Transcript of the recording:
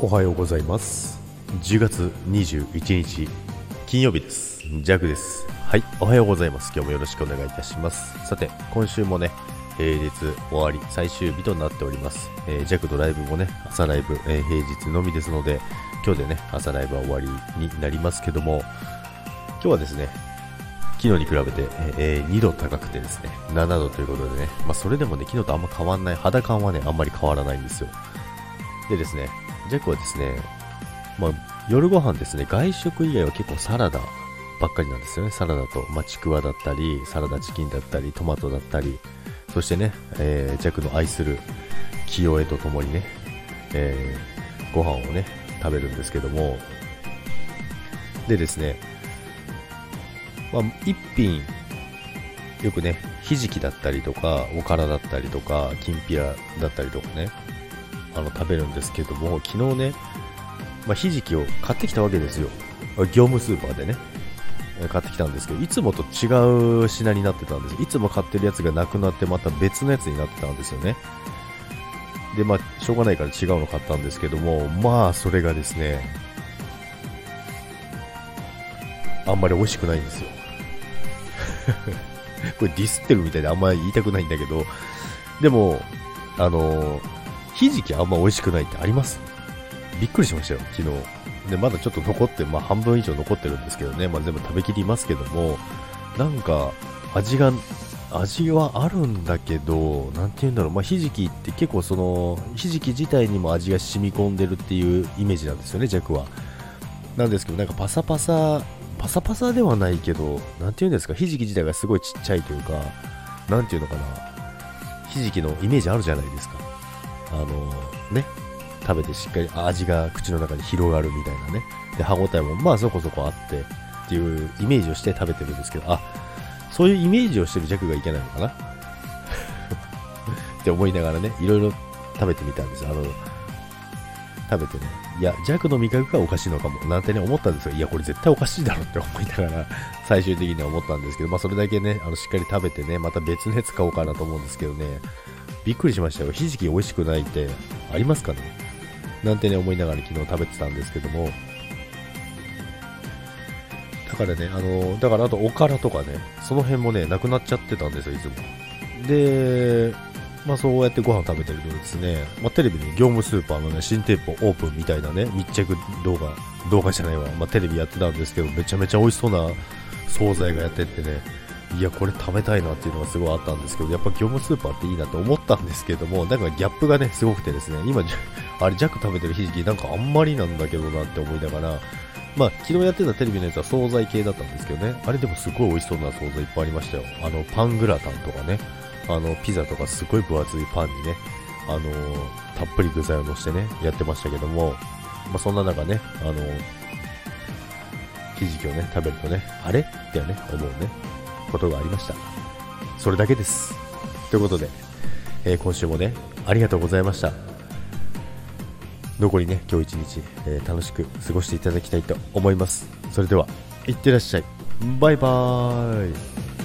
おはようございます。10月21日金曜日です。ジャクです。はいおはようございます。今日もよろしくお願いいたします。さて今週もね平日終わり最終日となっております、えー、ジャクドライブもね朝ライブ、えー、平日のみですので今日でね朝ライブは終わりになりますけども今日はですね昨日に比べて、えー、2度高くてですね、7度ということでね、まあ、それでもね、昨日とあんま変わんない、肌感はね、あんまり変わらないんですよ。でですね、ジャックはですね、まあ、夜ご飯ですね、外食以外は結構サラダばっかりなんですよね。サラダと、まあ、ちくわだったり、サラダチキンだったり、トマトだったり、そしてね、えー、ジャクの愛する清江とともにね、えー、ご飯をね、食べるんですけども、でですね、まあ、一品、よくね、ひじきだったりとか、おからだったりとか、きんぴらだったりとかね、あの食べるんですけども昨日ね、まあ、ひじきを買ってきたわけですよ。業務スーパーでね。買ってきたんですけどいつもと違う品になってたんです。いつも買ってるやつがなくなってまた別のやつになってたんですよね。でまあしょうがないから違うの買ったんですけどもまあそれがですねあんまり美味しくないんですよ。これディスってるみたいであんまり言いたくないんだけどでもあのひじきあんま美味しくないってあります？びっくりしましたよ、昨日。で、まだちょっと残って、まあ半分以上残ってるんですけどね、まあ全部食べきりますけども、なんか、味が、味はあるんだけど、なんて言うんだろう、まあひじきって結構その、ひじき自体にも味が染み込んでるっていうイメージなんですよね、弱は。なんですけど、なんかパサパサ、パサパサではないけど、なんて言うんですか、ひじき自体がすごいちっちゃいというか、なんていうのかな、ひじきのイメージあるじゃないですか。あのね、食べてしっかり味が口の中に広がるみたいなね。で、歯応えもまあそこそこあってっていうイメージをして食べてるんですけど、あ、そういうイメージをしてる弱がいけないのかな？って思いながらね、いろいろ食べてみたんです。あの、食べてね、いや、弱の味覚がおかしいのかも、なんてね、思ったんですが、いや、これ絶対おかしいだろって思いながら、最終的には思ったんですけど、まあ、それだけね、あの、しっかり食べてね、また別のやつ買おうかなと思うんですけどね、びっくりしましたよ。ひじき美味しくないってありますかね？なんてね、思いながら昨日食べてたんですけども、だからね、あの、だからあとおからとかね、その辺もね、なくなっちゃってたんですよ、いつも。で、まあそうやってご飯食べてるとですね、まあテレビに業務スーパーのね、新店舗オープンみたいなね、密着動画、動画じゃないわ、まあテレビやってたんですけど、めちゃめちゃ美味しそうな惣菜がやってってね、いや、これ食べたいなっていうのがすごいあったんですけど、やっぱ業務スーパーっていいなって思ったんですけども、なんかギャップがね、すごくてですね、今、あれ、ジャック食べてるひじき、なんかあんまりなんだけどなって思いながら、まあ、昨日やってたテレビのやつは惣菜系だったんですけどね、あれでもすごい美味しそうな惣菜いっぱいありましたよ。あの、パングラタンとかね、あの、ピザとかすごい分厚いパンにね、あのたっぷり具材を乗せてね、やってましたけども、まあ、そんな中ね、あのひじきをね、食べるとね、あれ？ってね、思うね、ことがありました。それだけです。ということで、えー、今週もね、ありがとうございました。残りね、今日一日、えー、楽しく過ごしていただきたいと思います。それでは、いってらっしゃい。バイバーイ。